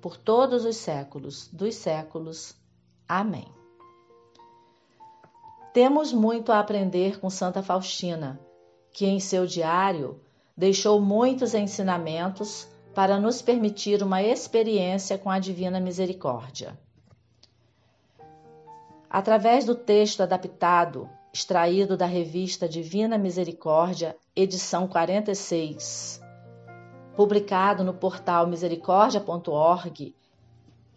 por todos os séculos dos séculos. Amém. Temos muito a aprender com Santa Faustina, que em seu diário deixou muitos ensinamentos para nos permitir uma experiência com a divina misericórdia. Através do texto adaptado extraído da revista Divina Misericórdia, edição 46, publicado no portal misericórdia.org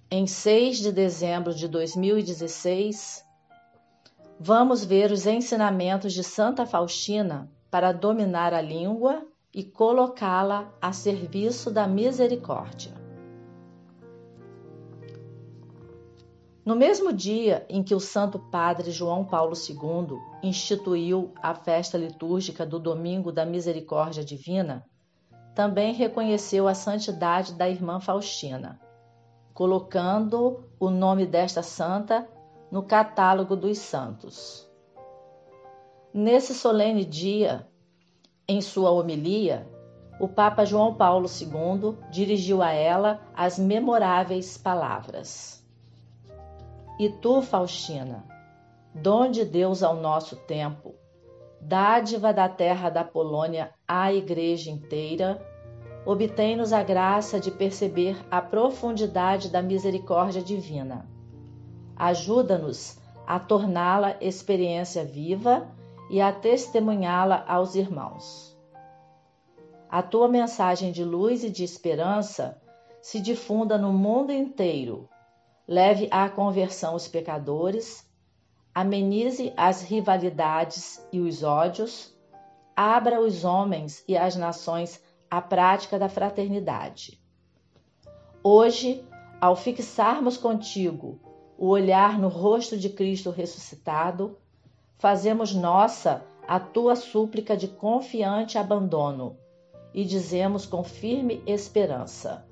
em 6 de dezembro de 2016, vamos ver os ensinamentos de Santa Faustina para dominar a língua e colocá-la a serviço da misericórdia. No mesmo dia em que o Santo Padre João Paulo II instituiu a festa litúrgica do Domingo da Misericórdia Divina, também reconheceu a santidade da irmã Faustina, colocando o nome desta santa no catálogo dos santos. Nesse solene dia, em sua homilia, o Papa João Paulo II dirigiu a ela as memoráveis palavras. E tu, Faustina, dom de Deus ao nosso tempo, dádiva da terra da Polônia à Igreja inteira, obtém-nos a graça de perceber a profundidade da misericórdia divina. Ajuda-nos a torná-la experiência viva e a testemunhá-la aos irmãos. A tua mensagem de luz e de esperança se difunda no mundo inteiro leve à conversão os pecadores, amenize as rivalidades e os ódios, abra os homens e as nações à prática da fraternidade. Hoje, ao fixarmos contigo o olhar no rosto de Cristo ressuscitado, fazemos nossa a tua súplica de confiante abandono e dizemos com firme esperança: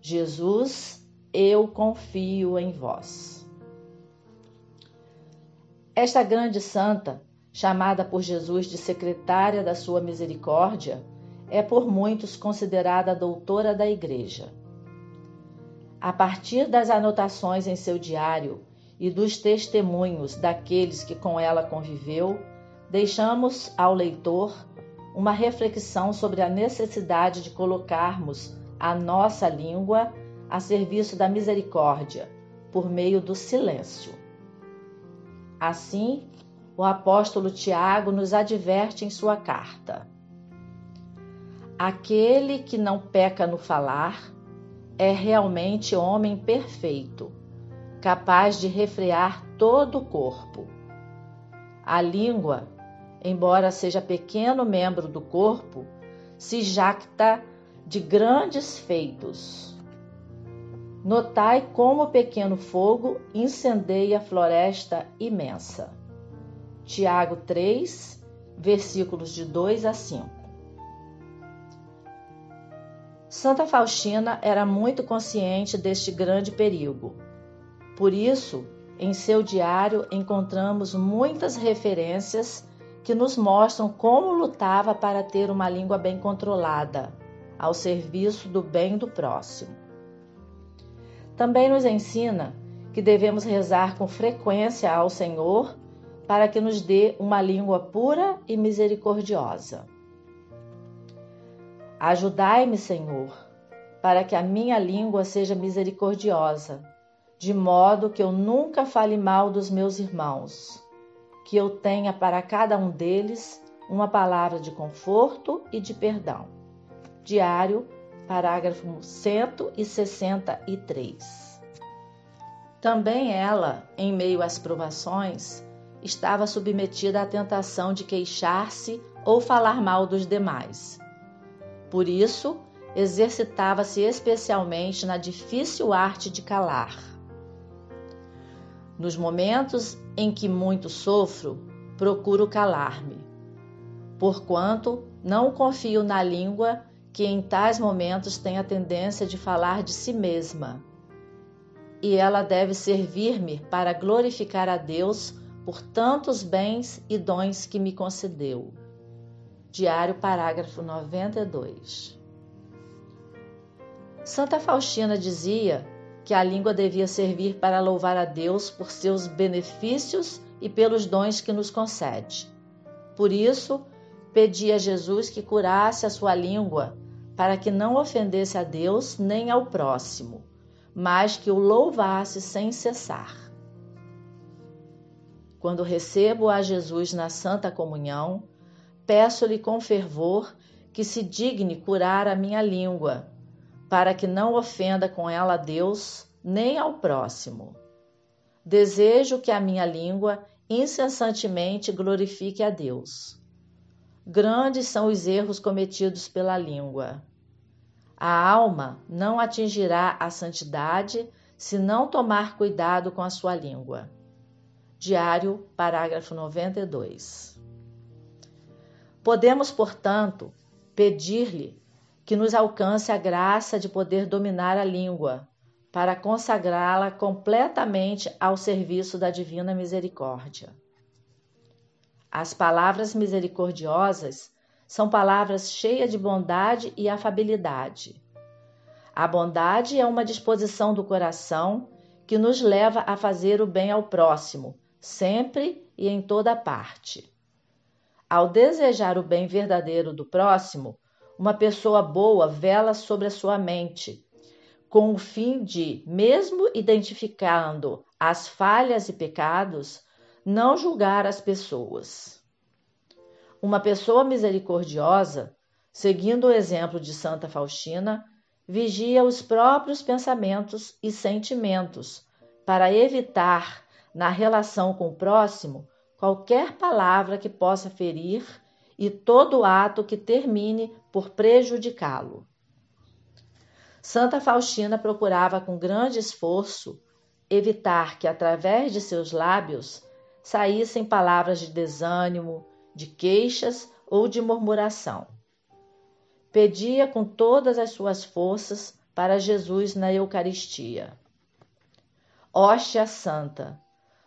Jesus, eu confio em vós. Esta grande santa, chamada por Jesus de secretária da sua misericórdia, é por muitos considerada doutora da Igreja. A partir das anotações em seu diário e dos testemunhos daqueles que com ela conviveu, deixamos ao leitor uma reflexão sobre a necessidade de colocarmos a nossa língua a serviço da misericórdia, por meio do silêncio. Assim, o apóstolo Tiago nos adverte em sua carta: Aquele que não peca no falar é realmente homem perfeito, capaz de refrear todo o corpo. A língua, embora seja pequeno membro do corpo, se jacta de grandes feitos. Notai como o pequeno fogo incendeia a floresta imensa. Tiago 3, versículos de 2 a 5. Santa Faustina era muito consciente deste grande perigo. Por isso, em seu diário encontramos muitas referências que nos mostram como lutava para ter uma língua bem controlada, ao serviço do bem do próximo. Também nos ensina que devemos rezar com frequência ao Senhor para que nos dê uma língua pura e misericordiosa. Ajudai-me, Senhor, para que a minha língua seja misericordiosa, de modo que eu nunca fale mal dos meus irmãos, que eu tenha para cada um deles uma palavra de conforto e de perdão. Diário, parágrafo 163. Também ela, em meio às provações, estava submetida à tentação de queixar-se ou falar mal dos demais. Por isso, exercitava-se especialmente na difícil arte de calar. Nos momentos em que muito sofro, procuro calar-me, porquanto não confio na língua que em tais momentos tem a tendência de falar de si mesma. E ela deve servir-me para glorificar a Deus por tantos bens e dons que me concedeu. Diário, parágrafo 92. Santa Faustina dizia que a língua devia servir para louvar a Deus por seus benefícios e pelos dons que nos concede. Por isso, pedia a Jesus que curasse a sua língua, para que não ofendesse a Deus nem ao próximo, mas que o louvasse sem cessar. Quando recebo a Jesus na Santa Comunhão, peço-lhe com fervor que se digne curar a minha língua, para que não ofenda com ela a Deus nem ao próximo. Desejo que a minha língua incessantemente glorifique a Deus. Grandes são os erros cometidos pela língua. A alma não atingirá a santidade se não tomar cuidado com a sua língua. Diário, parágrafo 92. Podemos, portanto, pedir-lhe que nos alcance a graça de poder dominar a língua, para consagrá-la completamente ao serviço da divina misericórdia. As palavras misericordiosas são palavras cheias de bondade e afabilidade. A bondade é uma disposição do coração que nos leva a fazer o bem ao próximo, sempre e em toda parte. Ao desejar o bem verdadeiro do próximo, uma pessoa boa vela sobre a sua mente, com o fim de, mesmo identificando as falhas e pecados, não julgar as pessoas. Uma pessoa misericordiosa, seguindo o exemplo de Santa Faustina, vigia os próprios pensamentos e sentimentos para evitar na relação com o próximo qualquer palavra que possa ferir e todo ato que termine por prejudicá-lo. Santa Faustina procurava com grande esforço evitar que, através de seus lábios, saíssem palavras de desânimo, de queixas ou de murmuração. Pedia com todas as suas forças para Jesus na Eucaristia. Hóstia Santa,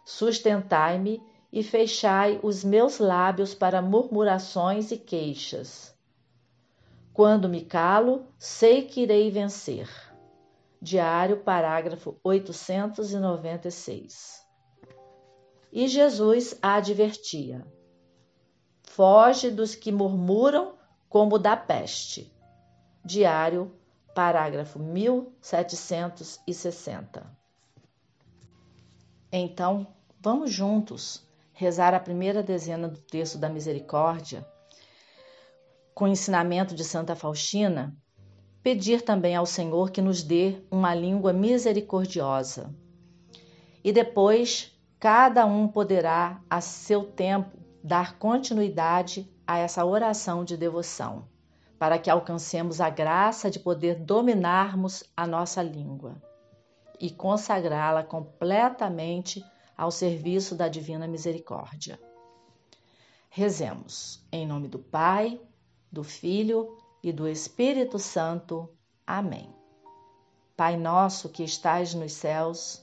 Sustentai-me e fechai os meus lábios para murmurações e queixas. Quando me calo, sei que irei vencer. Diário, parágrafo 896. E Jesus a advertia: Foge dos que murmuram como da peste. Diário, parágrafo 1760. Então, vamos juntos rezar a primeira dezena do texto da Misericórdia, com o ensinamento de Santa Faustina, pedir também ao Senhor que nos dê uma língua misericordiosa. E depois, cada um poderá, a seu tempo, dar continuidade a essa oração de devoção, para que alcancemos a graça de poder dominarmos a nossa língua e consagrá-la completamente ao serviço da Divina Misericórdia. Rezemos em nome do Pai, do Filho e do Espírito Santo. Amém. Pai nosso que estais nos céus,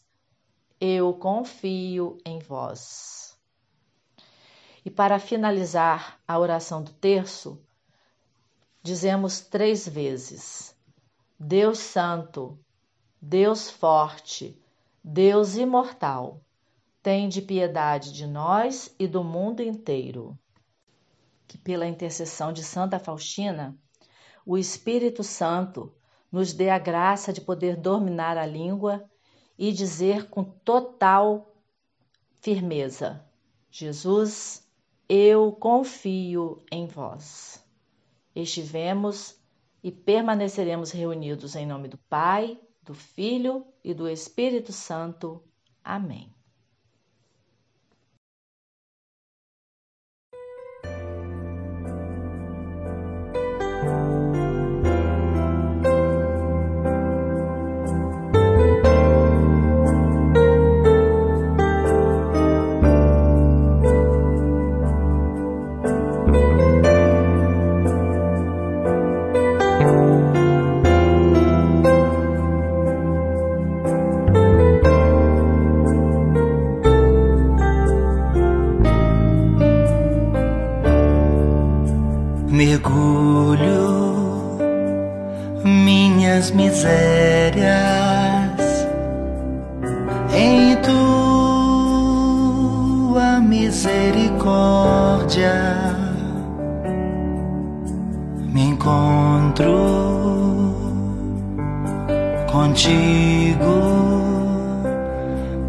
eu confio em vós. E para finalizar a oração do terço, dizemos três vezes: Deus Santo, Deus Forte, Deus Imortal, tende piedade de nós e do mundo inteiro. Que pela intercessão de Santa Faustina, o Espírito Santo nos dê a graça de poder dominar a língua e dizer com total firmeza: Jesus, eu confio em vós. Estivemos e permaneceremos reunidos em nome do Pai, do Filho e do Espírito Santo. Amém.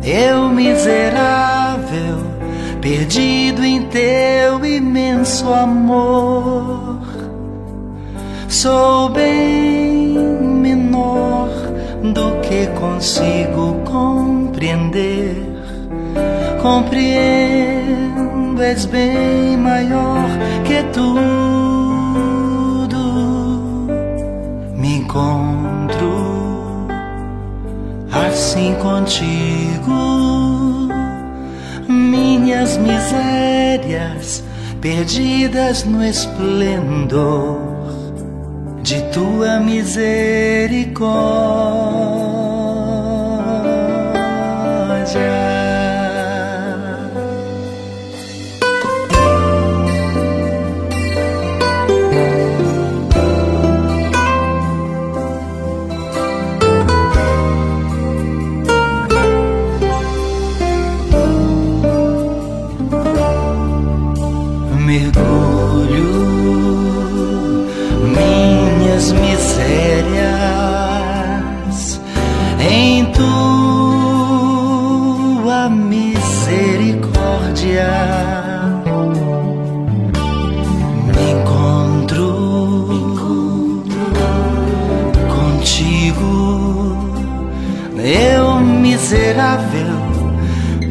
Eu miserável, perdido em teu imenso amor. Sou bem menor do que consigo compreender. Compreendo, és bem maior que tudo. encontro assim contigo. Minhas misérias perdidas no esplendor de tua misericórdia.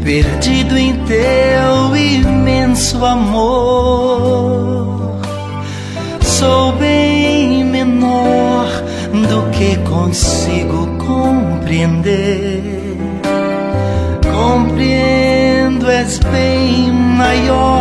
Perdido em teu imenso amor. Sou bem menor do que consigo compreender. Compreendo, és bem maior